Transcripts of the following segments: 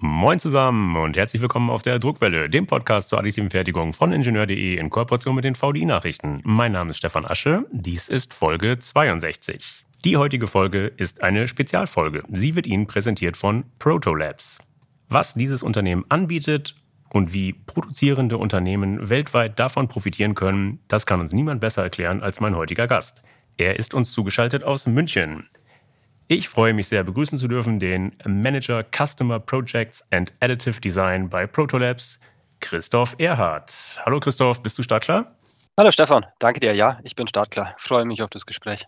Moin zusammen und herzlich willkommen auf der Druckwelle, dem Podcast zur additiven Fertigung von Ingenieur.de in Kooperation mit den VDI-Nachrichten. Mein Name ist Stefan Asche, dies ist Folge 62. Die heutige Folge ist eine Spezialfolge. Sie wird Ihnen präsentiert von Protolabs. Was dieses Unternehmen anbietet und wie produzierende Unternehmen weltweit davon profitieren können, das kann uns niemand besser erklären als mein heutiger Gast. Er ist uns zugeschaltet aus München. Ich freue mich sehr, begrüßen zu dürfen den Manager Customer Projects and Additive Design bei Protolabs, Christoph Erhardt. Hallo Christoph, bist du startklar? Hallo Stefan, danke dir. Ja, ich bin startklar. Freue mich auf das Gespräch.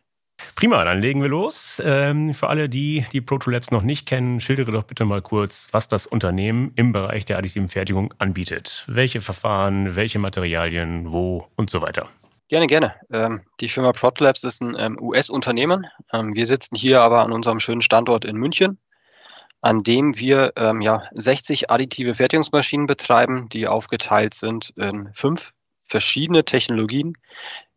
Prima, dann legen wir los. Ähm, für alle, die die Protolabs noch nicht kennen, schildere doch bitte mal kurz, was das Unternehmen im Bereich der additiven Fertigung anbietet. Welche Verfahren, welche Materialien, wo und so weiter. Gerne, gerne. Ähm, die Firma Protolabs ist ein ähm, US-Unternehmen. Ähm, wir sitzen hier aber an unserem schönen Standort in München, an dem wir ähm, ja, 60 additive Fertigungsmaschinen betreiben, die aufgeteilt sind in fünf verschiedene Technologien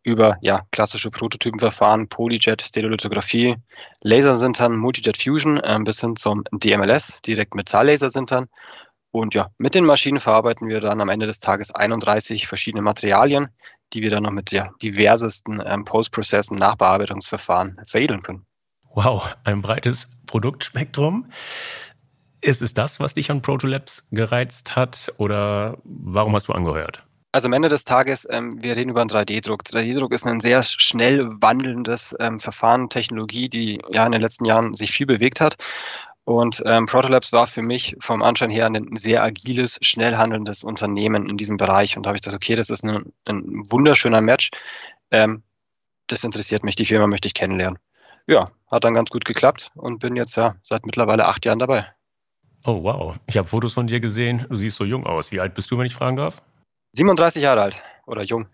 über ja, klassische Prototypenverfahren, Polyjet, Stereolithografie, Lasersintern, Multijet Fusion äh, bis hin zum DMLS, direkt Metall-Lasersintern. Und ja, mit den Maschinen verarbeiten wir dann am Ende des Tages 31 verschiedene Materialien, die wir dann noch mit ja, diversesten ähm, Post-Processen, Nachbearbeitungsverfahren veredeln können. Wow, ein breites Produktspektrum. Ist es das, was dich an Protolabs gereizt hat oder warum hast du angehört? Also am Ende des Tages, ähm, wir reden über einen 3D-Druck. 3D-Druck ist ein sehr schnell wandelndes ähm, Verfahren, Technologie, die ja in den letzten Jahren sich viel bewegt hat. Und ähm, Protolabs war für mich vom Anschein her ein sehr agiles, schnell handelndes Unternehmen in diesem Bereich. Und da habe ich gedacht, okay, das ist ein, ein wunderschöner Match. Ähm, das interessiert mich, die Firma möchte ich kennenlernen. Ja, hat dann ganz gut geklappt und bin jetzt ja seit mittlerweile acht Jahren dabei. Oh, wow. Ich habe Fotos von dir gesehen. Du siehst so jung aus. Wie alt bist du, wenn ich fragen darf? 37 Jahre alt oder jung.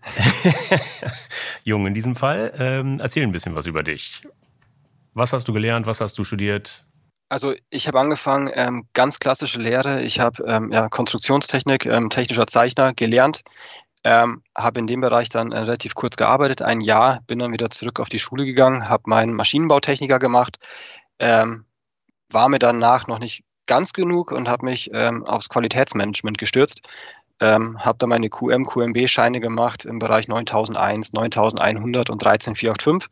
jung in diesem Fall. Ähm, erzähl ein bisschen was über dich. Was hast du gelernt? Was hast du studiert? Also ich habe angefangen, ähm, ganz klassische Lehre. Ich habe ähm, ja, Konstruktionstechnik, ähm, technischer Zeichner gelernt, ähm, habe in dem Bereich dann äh, relativ kurz gearbeitet, ein Jahr, bin dann wieder zurück auf die Schule gegangen, habe meinen Maschinenbautechniker gemacht, ähm, war mir danach noch nicht ganz genug und habe mich ähm, aufs Qualitätsmanagement gestürzt. Habe dann meine QM, QMB-Scheine gemacht im Bereich 9001, 9100 und 13485.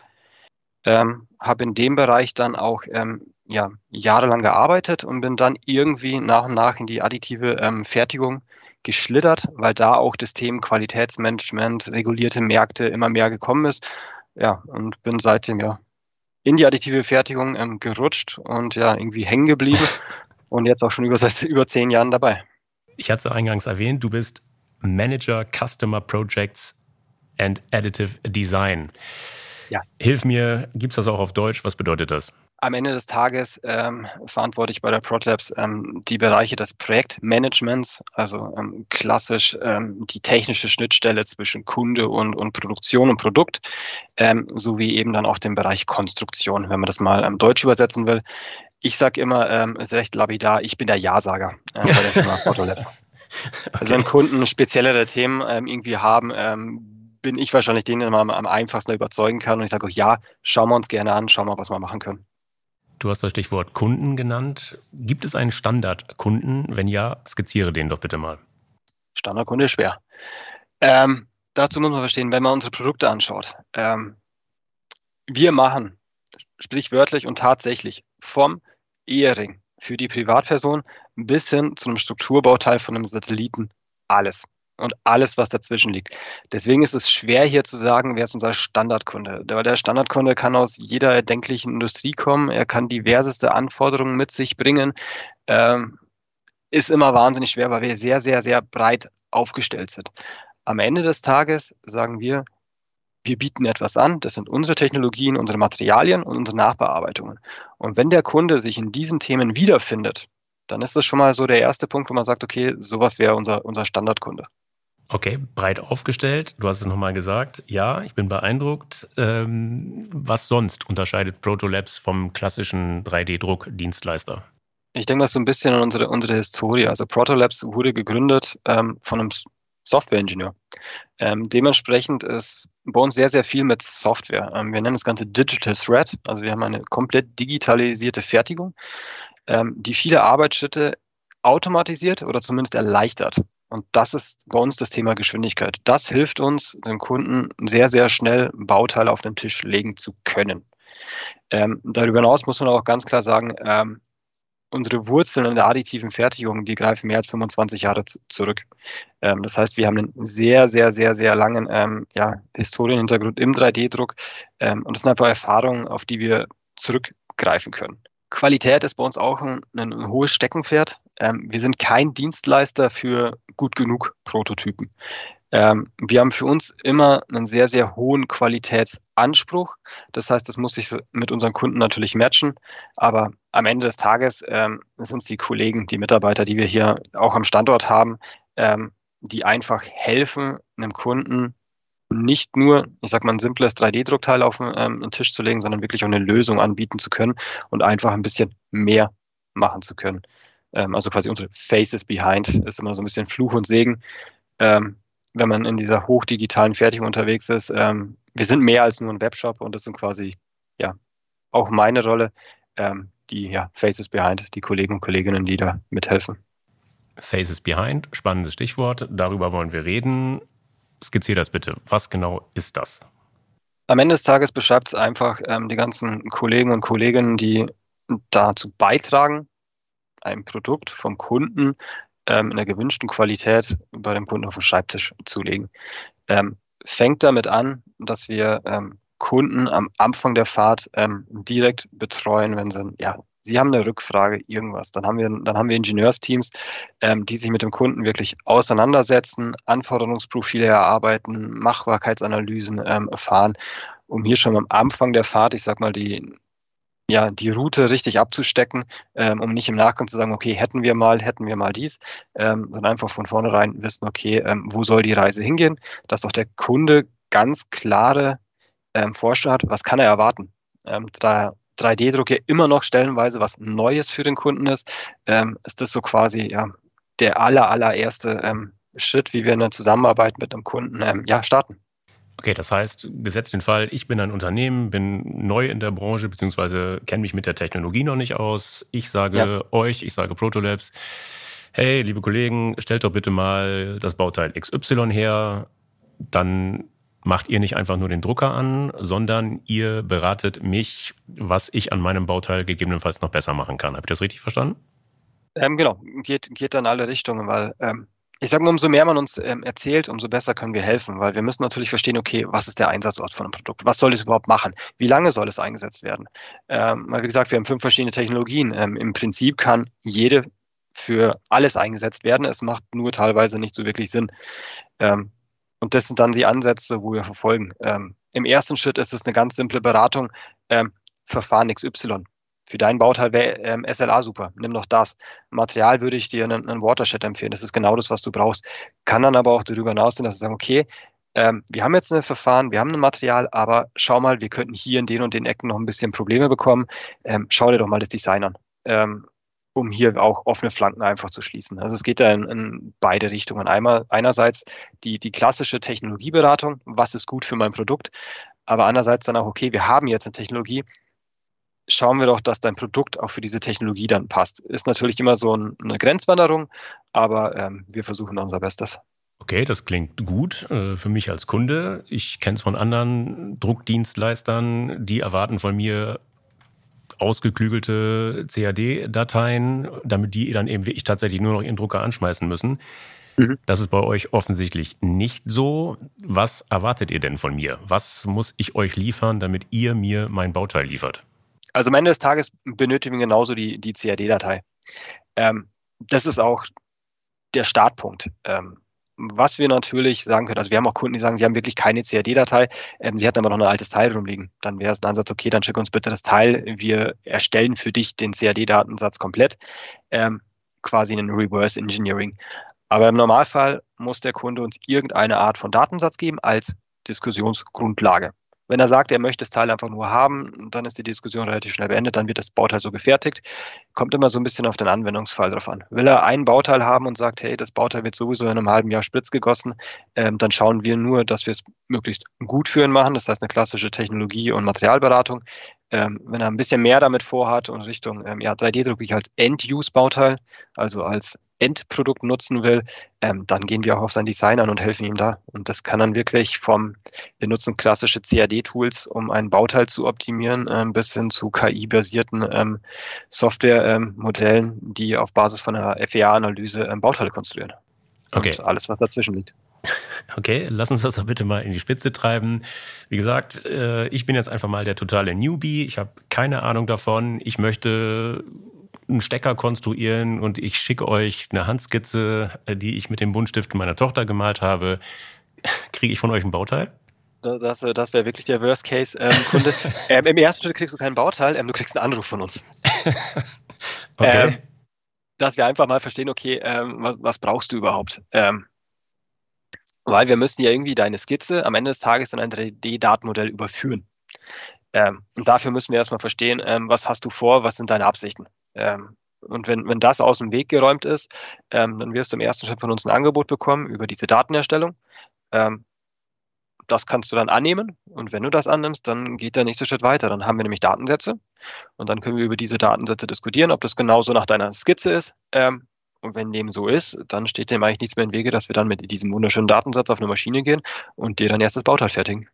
Ähm, habe in dem Bereich dann auch ja, jahrelang gearbeitet und bin dann irgendwie nach und nach in die additive ähm, Fertigung geschlittert, weil da auch das Thema Qualitätsmanagement, regulierte Märkte immer mehr gekommen ist. Ja, und bin seitdem ja in die additive Fertigung ähm, gerutscht und ja, irgendwie hängen geblieben und jetzt auch schon über, seit über zehn Jahren dabei. Ich hatte es eingangs erwähnt, du bist Manager Customer Projects and Additive Design. Ja. Hilf mir, gibt es das auch auf Deutsch? Was bedeutet das? Am Ende des Tages ähm, verantworte ich bei der ProtLabs ähm, die Bereiche des Projektmanagements, also ähm, klassisch ähm, die technische Schnittstelle zwischen Kunde und, und Produktion und Produkt, ähm, sowie eben dann auch den Bereich Konstruktion, wenn man das mal ähm, Deutsch übersetzen will. Ich sage immer, ähm, ist recht lapidar, ich bin der Ja-Sager äh, bei der Firma ProtLab. Okay. Also wenn Kunden speziellere Themen ähm, irgendwie haben, ähm, bin ich wahrscheinlich den, den man am einfachsten überzeugen kann. Und ich sage auch, ja, schauen wir uns gerne an, schauen wir, was wir machen können. Du hast das Stichwort Kunden genannt. Gibt es einen Standardkunden? Wenn ja, skizziere den doch bitte mal. Standardkunde ist schwer. Ähm, dazu muss man verstehen, wenn man unsere Produkte anschaut. Ähm, wir machen sprichwörtlich und tatsächlich vom Ehering für die Privatperson bis hin zu einem Strukturbauteil von einem Satelliten alles und alles, was dazwischen liegt. Deswegen ist es schwer hier zu sagen, wer ist unser Standardkunde. Der Standardkunde kann aus jeder erdenklichen Industrie kommen, er kann diverseste Anforderungen mit sich bringen. Ähm, ist immer wahnsinnig schwer, weil wir sehr, sehr, sehr breit aufgestellt sind. Am Ende des Tages sagen wir, wir bieten etwas an, das sind unsere Technologien, unsere Materialien und unsere Nachbearbeitungen. Und wenn der Kunde sich in diesen Themen wiederfindet, dann ist das schon mal so der erste Punkt, wo man sagt, okay, sowas wäre unser, unser Standardkunde. Okay, breit aufgestellt. Du hast es nochmal gesagt. Ja, ich bin beeindruckt. Ähm, was sonst unterscheidet Protolabs vom klassischen 3D-Druck-Dienstleister? Ich denke, das ist so ein bisschen an unsere, unsere Historie. Also Protolabs wurde gegründet ähm, von einem Software-Ingenieur. Ähm, dementsprechend ist bei uns sehr, sehr viel mit Software. Ähm, wir nennen das Ganze Digital Thread. Also wir haben eine komplett digitalisierte Fertigung, ähm, die viele Arbeitsschritte automatisiert oder zumindest erleichtert. Und das ist bei uns das Thema Geschwindigkeit. Das hilft uns, dem Kunden sehr, sehr schnell Bauteile auf den Tisch legen zu können. Ähm, darüber hinaus muss man auch ganz klar sagen, ähm, unsere Wurzeln in der additiven Fertigung, die greifen mehr als 25 Jahre zurück. Ähm, das heißt, wir haben einen sehr, sehr, sehr, sehr langen ähm, ja, Historienhintergrund im 3D-Druck ähm, und das sind einfach Erfahrungen, auf die wir zurückgreifen können. Qualität ist bei uns auch ein, ein hohes Steckenpferd. Ähm, wir sind kein Dienstleister für gut genug Prototypen. Ähm, wir haben für uns immer einen sehr, sehr hohen Qualitätsanspruch. Das heißt, das muss sich mit unseren Kunden natürlich matchen. Aber am Ende des Tages ähm, sind es die Kollegen, die Mitarbeiter, die wir hier auch am Standort haben, ähm, die einfach helfen, einem Kunden nicht nur, ich sag mal, ein simples 3D-Druckteil auf ähm, den Tisch zu legen, sondern wirklich auch eine Lösung anbieten zu können und einfach ein bisschen mehr machen zu können. Ähm, also quasi unsere Faces Behind ist immer so ein bisschen Fluch und Segen, ähm, wenn man in dieser hochdigitalen Fertigung unterwegs ist. Ähm, wir sind mehr als nur ein Webshop und das sind quasi ja auch meine Rolle, ähm, die ja, Faces Behind, die Kollegen und Kolleginnen, die da mithelfen. Faces Behind, spannendes Stichwort. Darüber wollen wir reden. Skizziere das bitte. Was genau ist das? Am Ende des Tages beschreibt es einfach ähm, die ganzen Kollegen und Kolleginnen, die dazu beitragen, ein Produkt vom Kunden ähm, in der gewünschten Qualität bei dem Kunden auf den Schreibtisch zu legen. Ähm, fängt damit an, dass wir ähm, Kunden am Anfang der Fahrt ähm, direkt betreuen, wenn sie ja, Sie haben eine Rückfrage, irgendwas. Dann haben wir, dann haben wir Ingenieursteams, ähm, die sich mit dem Kunden wirklich auseinandersetzen, Anforderungsprofile erarbeiten, Machbarkeitsanalysen ähm, erfahren, um hier schon am Anfang der Fahrt, ich sag mal, die, ja, die Route richtig abzustecken, ähm, um nicht im Nachgang zu sagen, okay, hätten wir mal, hätten wir mal dies, ähm, sondern einfach von vornherein wissen, okay, ähm, wo soll die Reise hingehen, dass auch der Kunde ganz klare ähm, Vorstellung hat, was kann er erwarten. Ähm, da 3D-Druck ja immer noch stellenweise was Neues für den Kunden ist, ähm, ist das so quasi ja, der aller, allererste ähm, Schritt, wie wir eine Zusammenarbeit mit einem Kunden ähm, ja, starten. Okay, das heißt, gesetzt den Fall, ich bin ein Unternehmen, bin neu in der Branche, beziehungsweise kenne mich mit der Technologie noch nicht aus. Ich sage ja. euch, ich sage Protolabs, hey, liebe Kollegen, stellt doch bitte mal das Bauteil XY her. Dann macht ihr nicht einfach nur den Drucker an, sondern ihr beratet mich, was ich an meinem Bauteil gegebenenfalls noch besser machen kann. Habt ihr das richtig verstanden? Ähm, genau, geht, geht in alle Richtungen, weil ähm, ich sage mal, umso mehr man uns ähm, erzählt, umso besser können wir helfen, weil wir müssen natürlich verstehen, okay, was ist der Einsatzort von einem Produkt? Was soll es überhaupt machen? Wie lange soll es eingesetzt werden? Ähm, wie gesagt, wir haben fünf verschiedene Technologien. Ähm, Im Prinzip kann jede für alles eingesetzt werden. Es macht nur teilweise nicht so wirklich Sinn. Ähm, und das sind dann die Ansätze, wo wir verfolgen. Ähm, Im ersten Schritt ist es eine ganz simple Beratung. Ähm, Verfahren XY. Für dein Bauteil wäre ähm, SLA super. Nimm doch das. Material würde ich dir einen, einen Watershed empfehlen. Das ist genau das, was du brauchst. Kann dann aber auch darüber hinausgehen, dass wir sagen, okay, ähm, wir haben jetzt ein Verfahren, wir haben ein Material, aber schau mal, wir könnten hier in den und den Ecken noch ein bisschen Probleme bekommen. Ähm, schau dir doch mal das Design an. Um hier auch offene Flanken einfach zu schließen. Also es geht da in, in beide Richtungen. Einmal einerseits die, die klassische Technologieberatung, was ist gut für mein Produkt, aber andererseits dann auch, okay, wir haben jetzt eine Technologie, schauen wir doch, dass dein Produkt auch für diese Technologie dann passt. Ist natürlich immer so ein, eine Grenzwanderung, aber ähm, wir versuchen unser Bestes. Okay, das klingt gut äh, für mich als Kunde. Ich kenne es von anderen Druckdienstleistern, die erwarten von mir ausgeklügelte CAD-Dateien, damit die dann eben wirklich tatsächlich nur noch ihren Drucker anschmeißen müssen. Mhm. Das ist bei euch offensichtlich nicht so. Was erwartet ihr denn von mir? Was muss ich euch liefern, damit ihr mir mein Bauteil liefert? Also am Ende des Tages benötigen wir genauso die, die CAD-Datei. Ähm, das ist auch der Startpunkt. Ähm, was wir natürlich sagen können, also wir haben auch Kunden, die sagen, sie haben wirklich keine CAD-Datei, ähm, sie hatten aber noch ein altes Teil rumliegen. Dann wäre es ein Ansatz, okay, dann schick uns bitte das Teil, wir erstellen für dich den CAD-Datensatz komplett, ähm, quasi einen Reverse Engineering. Aber im Normalfall muss der Kunde uns irgendeine Art von Datensatz geben als Diskussionsgrundlage. Wenn er sagt, er möchte das Teil einfach nur haben, dann ist die Diskussion relativ schnell beendet, dann wird das Bauteil so gefertigt. Kommt immer so ein bisschen auf den Anwendungsfall drauf an. Will er ein Bauteil haben und sagt, hey, das Bauteil wird sowieso in einem halben Jahr Spritz gegossen, ähm, dann schauen wir nur, dass wir es möglichst gut für ihn machen. Das heißt eine klassische Technologie- und Materialberatung. Ähm, wenn er ein bisschen mehr damit vorhat und Richtung ähm, ja, 3D-Druck wirklich als End-Use-Bauteil, also als Endprodukt nutzen will, ähm, dann gehen wir auch auf sein Design an und helfen ihm da. Und das kann dann wirklich vom, wir nutzen klassische CAD-Tools, um ein Bauteil zu optimieren, ähm, bis hin zu KI-basierten ähm, Software-Modellen, die auf Basis von einer FEA-Analyse ähm, Bauteile konstruieren. Okay. Und alles, was dazwischen liegt. Okay, lass uns das doch bitte mal in die Spitze treiben. Wie gesagt, äh, ich bin jetzt einfach mal der totale Newbie. Ich habe keine Ahnung davon. Ich möchte einen Stecker konstruieren und ich schicke euch eine Handskizze, äh, die ich mit dem Buntstift meiner Tochter gemalt habe. Kriege ich von euch ein Bauteil? Das, äh, das wäre wirklich der Worst-Case-Kunde. Ähm, ähm, Im ersten Schritt kriegst du kein Bauteil, ähm, du kriegst einen Anruf von uns. okay. Ähm, dass wir einfach mal verstehen, okay, ähm, was, was, brauchst du überhaupt? Ähm, weil wir müssen ja irgendwie deine Skizze am Ende des Tages in ein 3D-Datenmodell überführen. Ähm, und dafür müssen wir erstmal verstehen, ähm, was hast du vor, was sind deine Absichten. Ähm, und wenn, wenn das aus dem Weg geräumt ist, ähm, dann wirst du im ersten Schritt von uns ein Angebot bekommen über diese Datenerstellung. Ähm, das kannst du dann annehmen. Und wenn du das annimmst, dann geht der nächste Schritt weiter. Dann haben wir nämlich Datensätze. Und dann können wir über diese Datensätze diskutieren, ob das genauso nach deiner Skizze ist. Ähm, und wenn dem so ist, dann steht dem eigentlich nichts mehr im Wege, dass wir dann mit diesem wunderschönen Datensatz auf eine Maschine gehen und dir dann erst das Bauteil fertigen.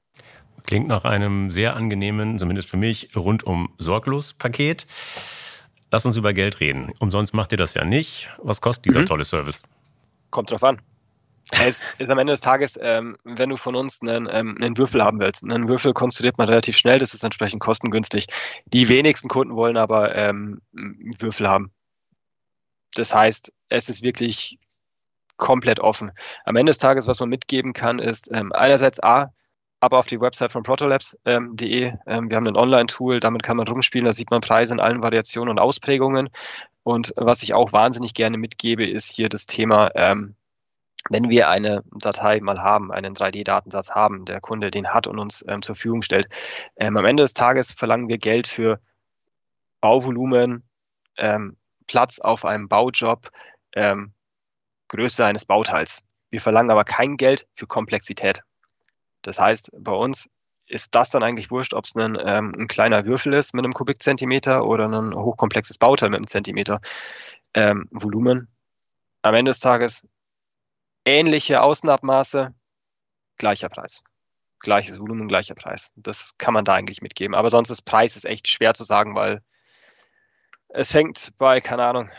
Klingt nach einem sehr angenehmen, zumindest für mich, rundum sorglos Paket. Lass uns über Geld reden. Umsonst macht ihr das ja nicht. Was kostet dieser mhm. tolle Service? Kommt drauf an. Es ist am Ende des Tages, ähm, wenn du von uns einen, ähm, einen Würfel haben willst. Einen Würfel konstruiert man relativ schnell, das ist entsprechend kostengünstig. Die wenigsten Kunden wollen aber ähm, Würfel haben. Das heißt, es ist wirklich komplett offen. Am Ende des Tages, was man mitgeben kann, ist ähm, einerseits A, aber auf die Website von protolabs.de. Ähm, ähm, wir haben ein Online-Tool, damit kann man rumspielen, da sieht man Preise in allen Variationen und Ausprägungen. Und was ich auch wahnsinnig gerne mitgebe, ist hier das Thema, ähm, wenn wir eine Datei mal haben, einen 3D-Datensatz haben, der Kunde den hat und uns ähm, zur Verfügung stellt, ähm, am Ende des Tages verlangen wir Geld für Bauvolumen, ähm, Platz auf einem Baujob, Größe eines Bauteils. Wir verlangen aber kein Geld für Komplexität. Das heißt, bei uns ist das dann eigentlich wurscht, ob es ein, ähm, ein, kleiner Würfel ist mit einem Kubikzentimeter oder ein hochkomplexes Bauteil mit einem Zentimeter ähm, Volumen. Am Ende des Tages ähnliche Außenabmaße, gleicher Preis. Gleiches Volumen, gleicher Preis. Das kann man da eigentlich mitgeben. Aber sonst ist Preis ist echt schwer zu sagen, weil es fängt bei, keine Ahnung,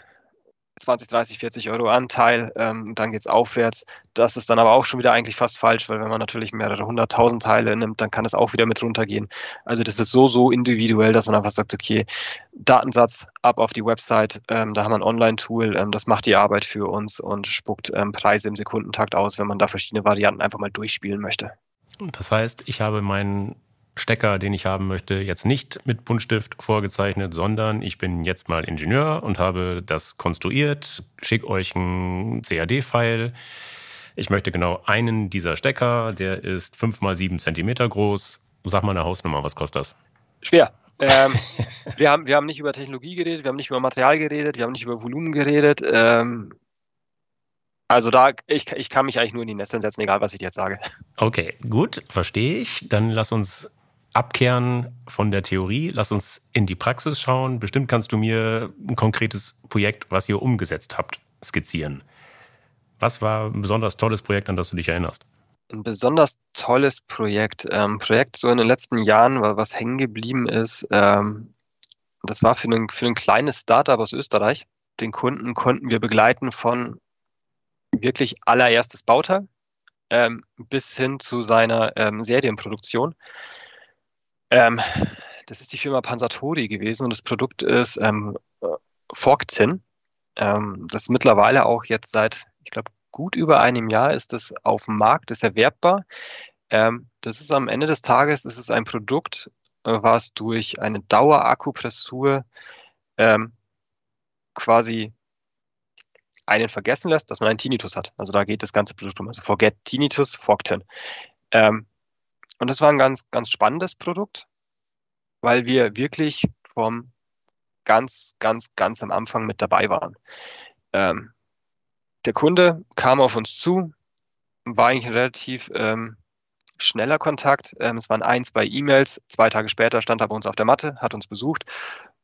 20, 30, 40 Euro Anteil, ähm, dann geht es aufwärts. Das ist dann aber auch schon wieder eigentlich fast falsch, weil wenn man natürlich mehrere hunderttausend Teile nimmt, dann kann es auch wieder mit runtergehen. Also das ist so, so individuell, dass man einfach sagt, okay, Datensatz ab auf die Website, ähm, da haben wir ein Online-Tool, ähm, das macht die Arbeit für uns und spuckt ähm, Preise im Sekundentakt aus, wenn man da verschiedene Varianten einfach mal durchspielen möchte. Das heißt, ich habe meinen Stecker, den ich haben möchte, jetzt nicht mit Buntstift vorgezeichnet, sondern ich bin jetzt mal Ingenieur und habe das konstruiert, schicke euch ein CAD-File. Ich möchte genau einen dieser Stecker, der ist fünf mal sieben Zentimeter groß. Sag mal eine Hausnummer, was kostet das? Schwer. Ähm, wir, haben, wir haben nicht über Technologie geredet, wir haben nicht über Material geredet, wir haben nicht über Volumen geredet. Ähm, also da, ich, ich kann mich eigentlich nur in die Netze setzen, egal was ich jetzt sage. Okay, gut, verstehe ich. Dann lass uns abkehren von der Theorie, lass uns in die Praxis schauen. Bestimmt kannst du mir ein konkretes Projekt, was ihr umgesetzt habt, skizzieren. Was war ein besonders tolles Projekt, an das du dich erinnerst? Ein besonders tolles Projekt. Ähm, Projekt so in den letzten Jahren, was hängen geblieben ist. Ähm, das war für ein, für ein kleines Startup aus Österreich. Den Kunden konnten wir begleiten von wirklich allererstes Bauteil ähm, bis hin zu seiner ähm, Serienproduktion. Ähm, das ist die Firma Pansatori gewesen und das Produkt ist ähm, Forktin. Ähm, das ist mittlerweile auch jetzt seit, ich glaube, gut über einem Jahr ist das auf dem Markt, ist erwerbbar. Ähm, das ist am Ende des Tages, ist es ein Produkt, äh, was durch eine Dauerakkupressur ähm, quasi einen vergessen lässt, dass man einen Tinnitus hat. Also da geht das ganze Produkt um. Also Forget Tinnitus, Forktin. Ähm, und das war ein ganz, ganz spannendes Produkt, weil wir wirklich vom ganz, ganz, ganz am Anfang mit dabei waren. Ähm, der Kunde kam auf uns zu, war eigentlich ein relativ ähm, schneller Kontakt. Ähm, es waren ein, zwei E-Mails. Zwei Tage später stand er bei uns auf der Matte, hat uns besucht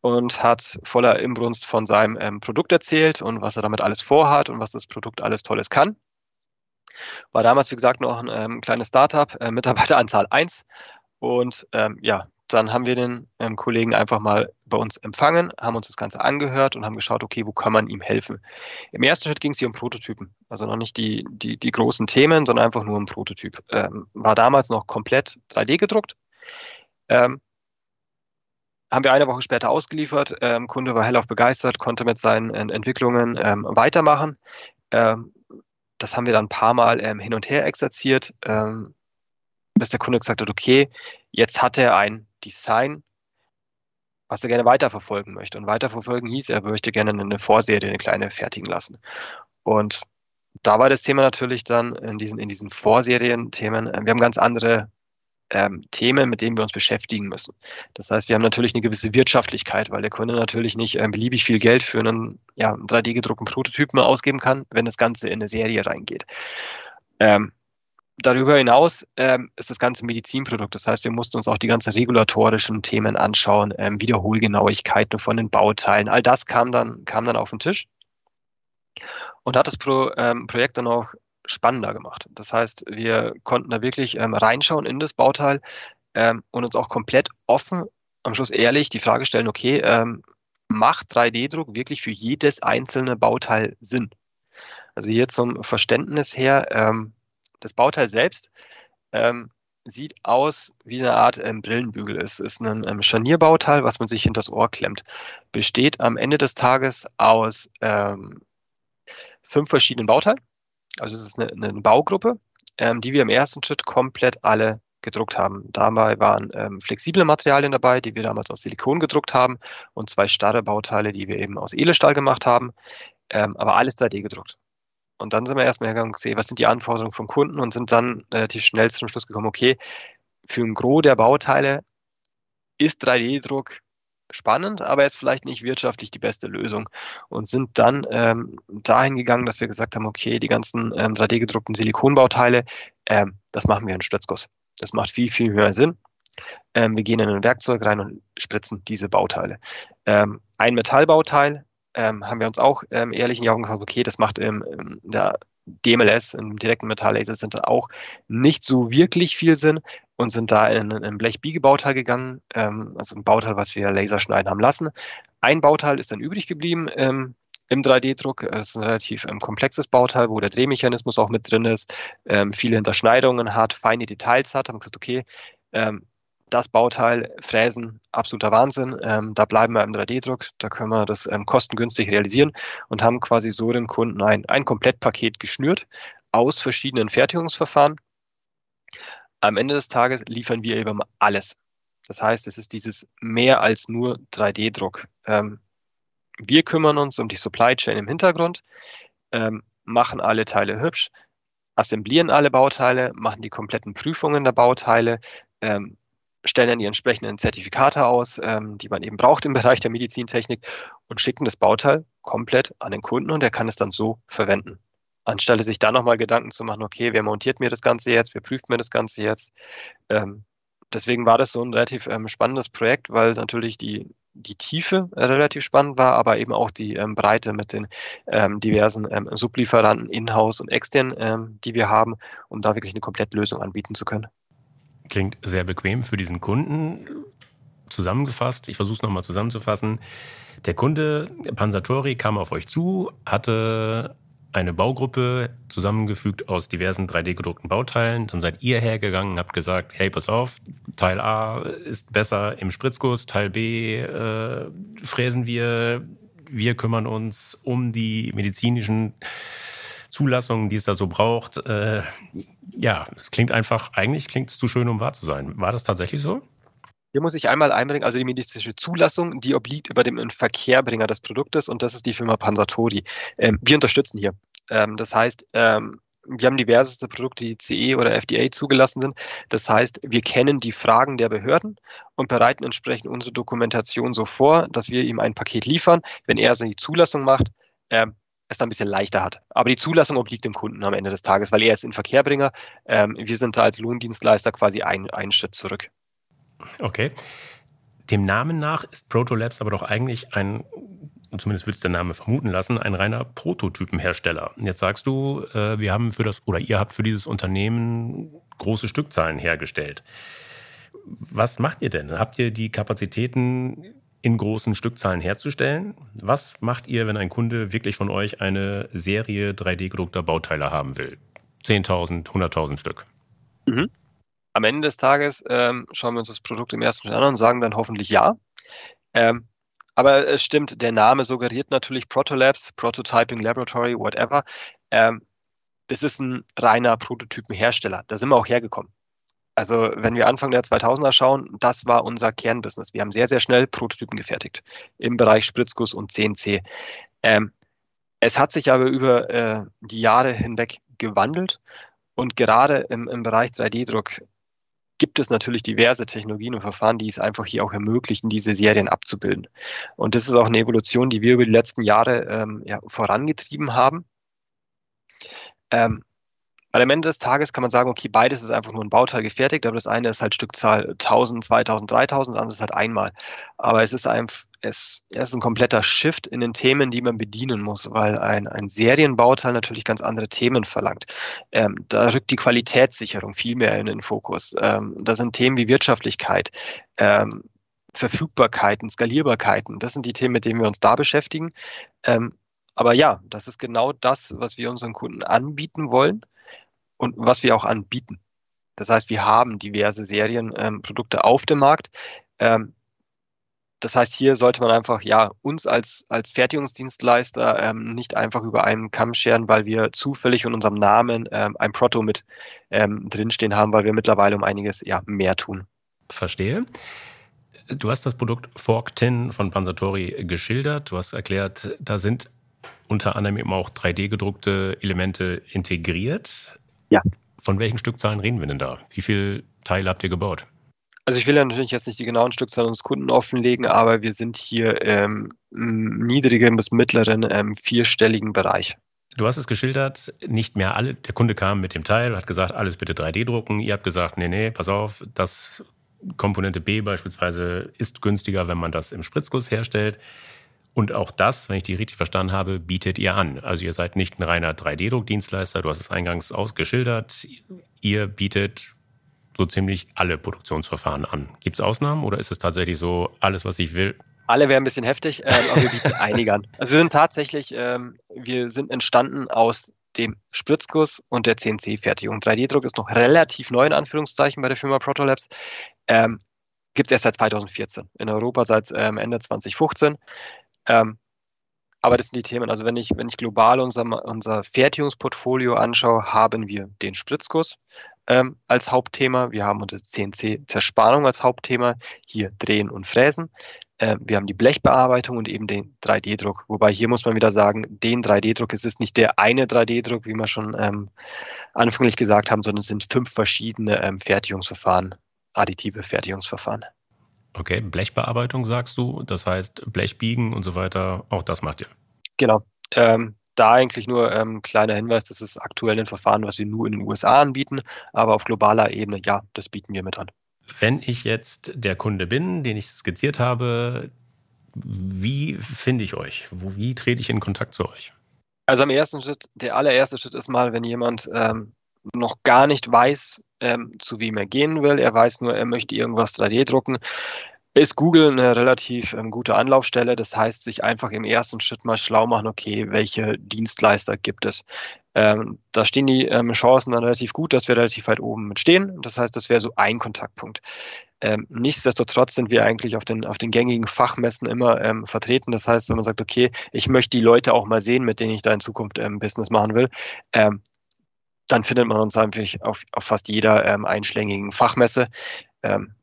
und hat voller Imbrunst von seinem ähm, Produkt erzählt und was er damit alles vorhat und was das Produkt alles Tolles kann. War damals, wie gesagt, noch ein ähm, kleines Startup, äh, Mitarbeiteranzahl 1. Und ähm, ja, dann haben wir den ähm, Kollegen einfach mal bei uns empfangen, haben uns das Ganze angehört und haben geschaut, okay, wo kann man ihm helfen. Im ersten Schritt ging es hier um Prototypen, also noch nicht die, die, die großen Themen, sondern einfach nur um Prototyp. Ähm, war damals noch komplett 3D gedruckt. Ähm, haben wir eine Woche später ausgeliefert. Ähm, Kunde war hellauf begeistert, konnte mit seinen Entwicklungen ähm, weitermachen. Ähm, das haben wir dann ein paar Mal ähm, hin und her exerziert, ähm, bis der Kunde gesagt hat, okay, jetzt hat er ein Design, was er gerne weiterverfolgen möchte. Und weiterverfolgen hieß, er möchte gerne eine Vorserie, eine kleine fertigen lassen. Und da war das Thema natürlich dann in diesen, in diesen Vorserien-Themen, äh, wir haben ganz andere ähm, Themen, mit denen wir uns beschäftigen müssen. Das heißt, wir haben natürlich eine gewisse Wirtschaftlichkeit, weil der Kunde natürlich nicht ähm, beliebig viel Geld für einen ja, 3D-gedruckten Prototypen ausgeben kann, wenn das Ganze in eine Serie reingeht. Ähm, darüber hinaus ähm, ist das ganze Medizinprodukt. Das heißt, wir mussten uns auch die ganzen regulatorischen Themen anschauen, ähm, Wiederholgenauigkeiten von den Bauteilen. All das kam dann, kam dann auf den Tisch und hat das Pro, ähm, Projekt dann auch spannender gemacht. Das heißt, wir konnten da wirklich ähm, reinschauen in das Bauteil ähm, und uns auch komplett offen, am Schluss ehrlich die Frage stellen, okay, ähm, macht 3D-Druck wirklich für jedes einzelne Bauteil Sinn? Also hier zum Verständnis her, ähm, das Bauteil selbst ähm, sieht aus wie eine Art ähm, Brillenbügel. Es ist ein ähm, Scharnierbauteil, was man sich hinter das Ohr klemmt. Besteht am Ende des Tages aus ähm, fünf verschiedenen Bauteilen. Also es ist eine, eine Baugruppe, ähm, die wir im ersten Schritt komplett alle gedruckt haben. Dabei waren ähm, flexible Materialien dabei, die wir damals aus Silikon gedruckt haben und zwei starre Bauteile, die wir eben aus Edelstahl gemacht haben, ähm, aber alles 3D gedruckt. Und dann sind wir erstmal hergegangen und gesehen, was sind die Anforderungen vom Kunden und sind dann relativ schnell zum Schluss gekommen, okay, für ein Gros der Bauteile ist 3D-Druck spannend, aber ist vielleicht nicht wirtschaftlich die beste Lösung und sind dann ähm, dahin gegangen, dass wir gesagt haben, okay, die ganzen ähm, 3D-gedruckten Silikonbauteile, ähm, das machen wir in Spritzguss. Das macht viel, viel mehr Sinn. Ähm, wir gehen in ein Werkzeug rein und spritzen diese Bauteile. Ähm, ein Metallbauteil ähm, haben wir uns auch ehrlich in die Augen gesagt, okay, das macht im der DMLS, im direkten Metalllaser, sind da auch nicht so wirklich viel Sinn und sind da in ein Blechbiegebauteil gegangen, ähm, also ein Bauteil, was wir laserschneiden haben lassen. Ein Bauteil ist dann übrig geblieben ähm, im 3D-Druck. Es ist ein relativ ähm, komplexes Bauteil, wo der Drehmechanismus auch mit drin ist, ähm, viele Hinterschneidungen hat, feine Details hat. Haben gesagt, okay, ähm, das Bauteil fräsen, absoluter Wahnsinn. Ähm, da bleiben wir im 3D-Druck, da können wir das ähm, kostengünstig realisieren und haben quasi so dem Kunden ein, ein Komplettpaket geschnürt aus verschiedenen Fertigungsverfahren. Am Ende des Tages liefern wir eben alles. Das heißt, es ist dieses mehr als nur 3D-Druck. Ähm, wir kümmern uns um die Supply Chain im Hintergrund, ähm, machen alle Teile hübsch, assemblieren alle Bauteile, machen die kompletten Prüfungen der Bauteile, ähm, stellen dann die entsprechenden Zertifikate aus, ähm, die man eben braucht im Bereich der Medizintechnik und schicken das Bauteil komplett an den Kunden und er kann es dann so verwenden. Anstelle sich da nochmal Gedanken zu machen, okay, wer montiert mir das Ganze jetzt, wer prüft mir das Ganze jetzt. Ähm, deswegen war das so ein relativ ähm, spannendes Projekt, weil natürlich die, die Tiefe äh, relativ spannend war, aber eben auch die ähm, Breite mit den ähm, diversen ähm, Sublieferanten in-house und extern, die wir haben, um da wirklich eine Komplettlösung anbieten zu können. Klingt sehr bequem für diesen Kunden. Zusammengefasst, ich versuche es nochmal zusammenzufassen. Der Kunde Pansatori kam auf euch zu, hatte eine Baugruppe zusammengefügt aus diversen 3D-gedruckten Bauteilen. Dann seid ihr hergegangen, habt gesagt, hey, pass auf, Teil A ist besser im Spritzguss, Teil B äh, fräsen wir, wir kümmern uns um die medizinischen Zulassungen, die es da so braucht. Äh, ja, es klingt einfach, eigentlich klingt es zu schön, um wahr zu sein. War das tatsächlich so? Hier muss ich einmal einbringen, also die medizinische Zulassung, die obliegt über dem Inverkehrbringer des Produktes und das ist die Firma Pansatori. Ähm, wir unterstützen hier. Ähm, das heißt, ähm, wir haben diverseste Produkte, die CE oder FDA zugelassen sind. Das heißt, wir kennen die Fragen der Behörden und bereiten entsprechend unsere Dokumentation so vor, dass wir ihm ein Paket liefern. Wenn er seine Zulassung macht, ähm, es dann ein bisschen leichter hat. Aber die Zulassung obliegt dem Kunden am Ende des Tages, weil er ist ein Verkehrbringer. Ähm, wir sind da als Lohndienstleister quasi ein, einen Schritt zurück. Okay. Dem Namen nach ist Protolabs aber doch eigentlich ein, zumindest würde es der Name vermuten lassen, ein reiner Prototypenhersteller. Jetzt sagst du, äh, wir haben für das oder ihr habt für dieses Unternehmen große Stückzahlen hergestellt. Was macht ihr denn? Habt ihr die Kapazitäten in großen Stückzahlen herzustellen? Was macht ihr, wenn ein Kunde wirklich von euch eine Serie 3D-gedruckter Bauteile haben will? 10.000, 100.000 Stück. Mhm am Ende des Tages ähm, schauen wir uns das Produkt im ersten Schritt an und sagen dann hoffentlich ja. Ähm, aber es stimmt, der Name suggeriert natürlich Protolabs, Prototyping Laboratory, whatever. Ähm, das ist ein reiner Prototypenhersteller. Da sind wir auch hergekommen. Also wenn wir Anfang der 2000er schauen, das war unser Kernbusiness. Wir haben sehr, sehr schnell Prototypen gefertigt im Bereich Spritzguss und CNC. Ähm, es hat sich aber über äh, die Jahre hinweg gewandelt und gerade im, im Bereich 3D-Druck gibt es natürlich diverse Technologien und Verfahren, die es einfach hier auch ermöglichen, diese Serien abzubilden. Und das ist auch eine Evolution, die wir über die letzten Jahre ähm, ja, vorangetrieben haben. Ähm, weil am Ende des Tages kann man sagen, okay, beides ist einfach nur ein Bauteil gefertigt, aber das eine ist halt Stückzahl 1000, 2000, 3000, das andere ist halt einmal. Aber es ist einfach, es, es ist ein kompletter Shift in den Themen, die man bedienen muss, weil ein, ein Serienbauteil natürlich ganz andere Themen verlangt. Ähm, da rückt die Qualitätssicherung viel mehr in den Fokus. Ähm, da sind Themen wie Wirtschaftlichkeit, ähm, Verfügbarkeiten, Skalierbarkeiten. Das sind die Themen, mit denen wir uns da beschäftigen. Ähm, aber ja, das ist genau das, was wir unseren Kunden anbieten wollen und was wir auch anbieten. Das heißt, wir haben diverse Serienprodukte ähm, auf dem Markt. Ähm, das heißt, hier sollte man einfach ja uns als, als Fertigungsdienstleister ähm, nicht einfach über einen Kamm scheren, weil wir zufällig in unserem Namen ähm, ein Proto mit ähm, drinstehen haben, weil wir mittlerweile um einiges ja, mehr tun. Verstehe. Du hast das Produkt Fork Tin von Pansatori geschildert. Du hast erklärt, da sind unter anderem eben auch 3D-gedruckte Elemente integriert. Ja. Von welchen Stückzahlen reden wir denn da? Wie viele Teile habt ihr gebaut? Also ich will ja natürlich jetzt nicht die genauen Stückzahlen unseres Kunden offenlegen, aber wir sind hier ähm, im niedrigen bis mittleren ähm, vierstelligen Bereich. Du hast es geschildert, nicht mehr alle, der Kunde kam mit dem Teil, hat gesagt, alles bitte 3D drucken. Ihr habt gesagt, nee, nee, pass auf, das Komponente B beispielsweise ist günstiger, wenn man das im Spritzguss herstellt. Und auch das, wenn ich die richtig verstanden habe, bietet ihr an. Also ihr seid nicht ein reiner 3D-Druckdienstleister, du hast es eingangs ausgeschildert. Ihr bietet so ziemlich alle Produktionsverfahren an. Gibt es Ausnahmen oder ist es tatsächlich so, alles, was ich will? Alle wären ein bisschen heftig, ähm, aber wir bieten einige an. Also wir sind tatsächlich, ähm, wir sind entstanden aus dem Spritzguss und der CNC-Fertigung. 3D-Druck ist noch relativ neu in Anführungszeichen bei der Firma Protolabs. Ähm, Gibt es erst seit 2014. In Europa seit ähm, Ende 2015. Ähm, aber das sind die Themen. Also wenn ich, wenn ich global unser, unser Fertigungsportfolio anschaue, haben wir den Spritzguss ähm, als Hauptthema. Wir haben unsere CNC-Zerspannung als Hauptthema. Hier Drehen und Fräsen. Ähm, wir haben die Blechbearbeitung und eben den 3D-Druck. Wobei hier muss man wieder sagen, den 3D-Druck, es ist nicht der eine 3D-Druck, wie wir schon ähm, anfänglich gesagt haben, sondern es sind fünf verschiedene ähm, Fertigungsverfahren, additive Fertigungsverfahren. Okay, Blechbearbeitung sagst du, das heißt Blechbiegen und so weiter, auch das macht ihr. Genau. Ähm, da eigentlich nur ähm, kleiner Hinweis, das ist aktuell ein Verfahren, was wir nur in den USA anbieten, aber auf globaler Ebene, ja, das bieten wir mit an. Wenn ich jetzt der Kunde bin, den ich skizziert habe, wie finde ich euch? Wie trete ich in Kontakt zu euch? Also am ersten Schritt, der allererste Schritt ist mal, wenn jemand ähm, noch gar nicht weiß, ähm, zu wem er gehen will. Er weiß nur, er möchte irgendwas 3D drucken. Ist Google eine relativ ähm, gute Anlaufstelle. Das heißt, sich einfach im ersten Schritt mal schlau machen, okay, welche Dienstleister gibt es. Ähm, da stehen die ähm, Chancen dann relativ gut, dass wir relativ weit oben mit stehen. Das heißt, das wäre so ein Kontaktpunkt. Ähm, nichtsdestotrotz sind wir eigentlich auf den, auf den gängigen Fachmessen immer ähm, vertreten. Das heißt, wenn man sagt, okay, ich möchte die Leute auch mal sehen, mit denen ich da in Zukunft ähm, Business machen will, ähm, dann findet man uns einfach auf, auf fast jeder ähm, einschlägigen Fachmesse. Ähm,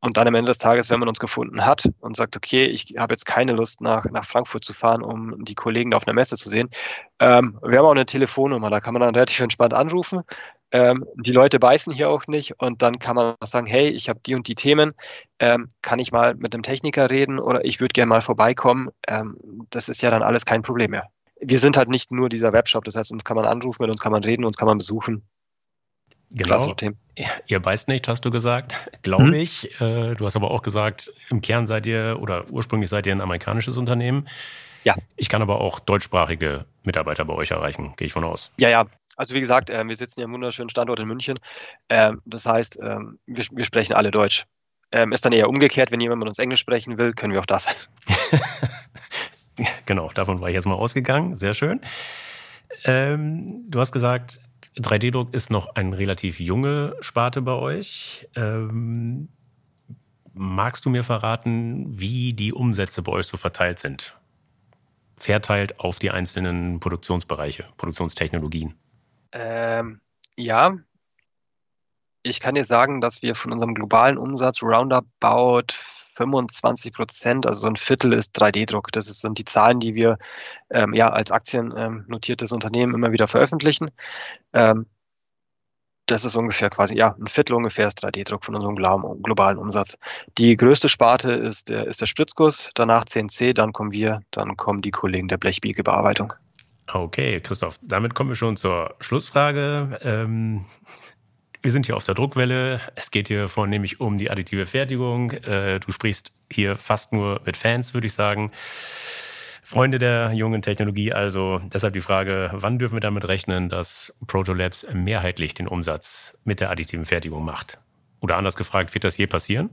und dann am Ende des Tages, wenn man uns gefunden hat und sagt, okay, ich habe jetzt keine Lust nach, nach Frankfurt zu fahren, um die Kollegen da auf einer Messe zu sehen. Ähm, wir haben auch eine Telefonnummer, da kann man dann relativ entspannt anrufen. Ähm, die Leute beißen hier auch nicht und dann kann man sagen, hey, ich habe die und die Themen, ähm, kann ich mal mit einem Techniker reden oder ich würde gerne mal vorbeikommen. Ähm, das ist ja dann alles kein Problem mehr. Wir sind halt nicht nur dieser Webshop. Das heißt, uns kann man anrufen, mit uns kann man reden, uns kann man besuchen. Genau. Ihr beißt nicht, hast du gesagt, glaube hm. ich. Äh, du hast aber auch gesagt, im Kern seid ihr oder ursprünglich seid ihr ein amerikanisches Unternehmen. Ja. Ich kann aber auch deutschsprachige Mitarbeiter bei euch erreichen, gehe ich von aus. Ja, ja. Also wie gesagt, äh, wir sitzen ja im wunderschönen Standort in München. Ähm, das heißt, ähm, wir, wir, sprechen alle Deutsch. Ähm, ist dann eher umgekehrt, wenn jemand mit uns Englisch sprechen will, können wir auch das. genau, davon war ich jetzt mal ausgegangen. Sehr schön. Ähm, du hast gesagt, 3D-Druck ist noch eine relativ junge Sparte bei euch. Ähm, magst du mir verraten, wie die Umsätze bei euch so verteilt sind? Verteilt auf die einzelnen Produktionsbereiche, Produktionstechnologien? Ähm, ja, ich kann dir sagen, dass wir von unserem globalen Umsatz roundabout 25 Prozent, also so ein Viertel ist 3D-Druck. Das sind die Zahlen, die wir ähm, ja als aktiennotiertes ähm, Unternehmen immer wieder veröffentlichen. Ähm, das ist ungefähr quasi, ja, ein Viertel ungefähr ist 3D-Druck von unserem globalen Umsatz. Die größte Sparte ist der, ist der Spritzguss, danach CNC, dann kommen wir, dann kommen die Kollegen der Blechbiegebearbeitung. Okay, Christoph, damit kommen wir schon zur Schlussfrage. Ähm, wir sind hier auf der Druckwelle. Es geht hier vornehmlich um die additive Fertigung. Äh, du sprichst hier fast nur mit Fans, würde ich sagen. Freunde der jungen Technologie, also deshalb die Frage, wann dürfen wir damit rechnen, dass Protolabs mehrheitlich den Umsatz mit der additiven Fertigung macht? Oder anders gefragt, wird das je passieren?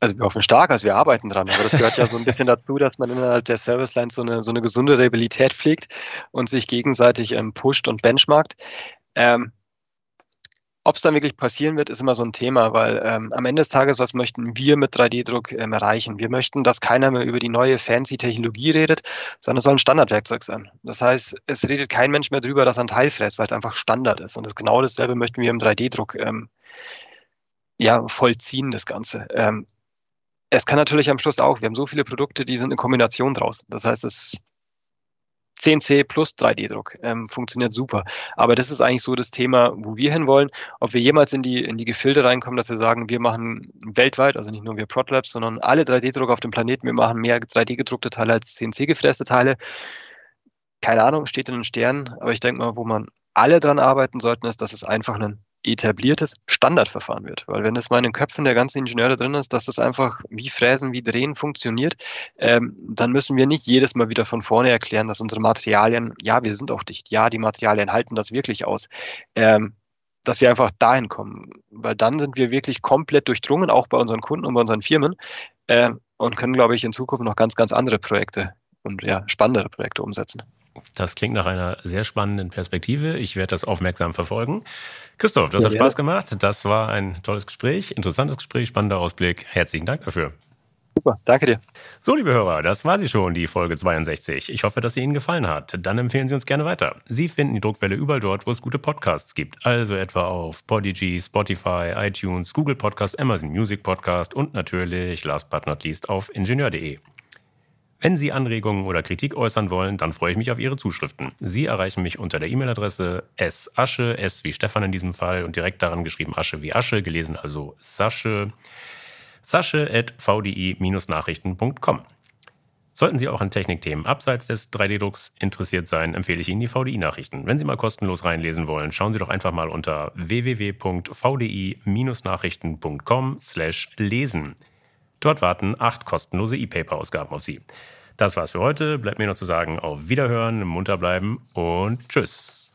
Also wir hoffen stark, also wir arbeiten dran, aber das gehört ja so ein bisschen dazu, dass man innerhalb der Service Lines so eine, so eine gesunde Rebellität pflegt und sich gegenseitig ähm, pusht und benchmarkt. Ähm, ob es dann wirklich passieren wird, ist immer so ein Thema, weil ähm, am Ende des Tages, was möchten wir mit 3D-Druck ähm, erreichen? Wir möchten, dass keiner mehr über die neue fancy Technologie redet, sondern es soll ein Standardwerkzeug sein. Das heißt, es redet kein Mensch mehr drüber, dass er ein Teil fräst, weil es einfach Standard ist. Und das genau dasselbe möchten wir im 3D-Druck ähm, ja, vollziehen, das Ganze. Ähm, es kann natürlich am Schluss auch, wir haben so viele Produkte, die sind in Kombination draus. Das heißt, es CNC plus 3D-Druck. Ähm, funktioniert super. Aber das ist eigentlich so das Thema, wo wir hinwollen. Ob wir jemals in die, in die Gefilde reinkommen, dass wir sagen, wir machen weltweit, also nicht nur wir Protlabs, sondern alle 3D-Drucker auf dem Planeten, wir machen mehr 3D-gedruckte Teile als CNC-gefräste Teile. Keine Ahnung, steht in den Sternen. Aber ich denke mal, wo man alle dran arbeiten sollten, ist, dass es einfach ein etabliertes Standardverfahren wird. Weil wenn es mal in den Köpfen der ganzen Ingenieure drin ist, dass das einfach wie Fräsen, wie Drehen funktioniert, ähm, dann müssen wir nicht jedes Mal wieder von vorne erklären, dass unsere Materialien, ja, wir sind auch dicht, ja, die Materialien halten das wirklich aus. Ähm, dass wir einfach dahin kommen, weil dann sind wir wirklich komplett durchdrungen, auch bei unseren Kunden und bei unseren Firmen äh, und können, glaube ich, in Zukunft noch ganz, ganz andere Projekte und ja, spannendere Projekte umsetzen. Das klingt nach einer sehr spannenden Perspektive. Ich werde das aufmerksam verfolgen. Christoph, das ja, hat Spaß ja. gemacht. Das war ein tolles Gespräch, interessantes Gespräch, spannender Ausblick. Herzlichen Dank dafür. Super, danke dir. So, liebe Hörer, das war sie schon, die Folge 62. Ich hoffe, dass sie Ihnen gefallen hat. Dann empfehlen Sie uns gerne weiter. Sie finden die Druckwelle überall dort, wo es gute Podcasts gibt. Also etwa auf Podigy, Spotify, iTunes, Google Podcast, Amazon Music Podcast und natürlich, last but not least, auf ingenieur.de. Wenn Sie Anregungen oder Kritik äußern wollen, dann freue ich mich auf Ihre Zuschriften. Sie erreichen mich unter der E-Mail-Adresse sasche, s wie Stefan in diesem Fall und direkt daran geschrieben Asche wie Asche, gelesen also Sasche, sasche.vdi-nachrichten.com. Sollten Sie auch an Technikthemen abseits des 3D-Drucks interessiert sein, empfehle ich Ihnen die VDI-Nachrichten. Wenn Sie mal kostenlos reinlesen wollen, schauen Sie doch einfach mal unter www.vdi-nachrichten.com slash lesen. Dort warten acht kostenlose E-Paper-Ausgaben auf Sie. Das war's für heute. Bleibt mir noch zu sagen, auf Wiederhören, munter bleiben und tschüss.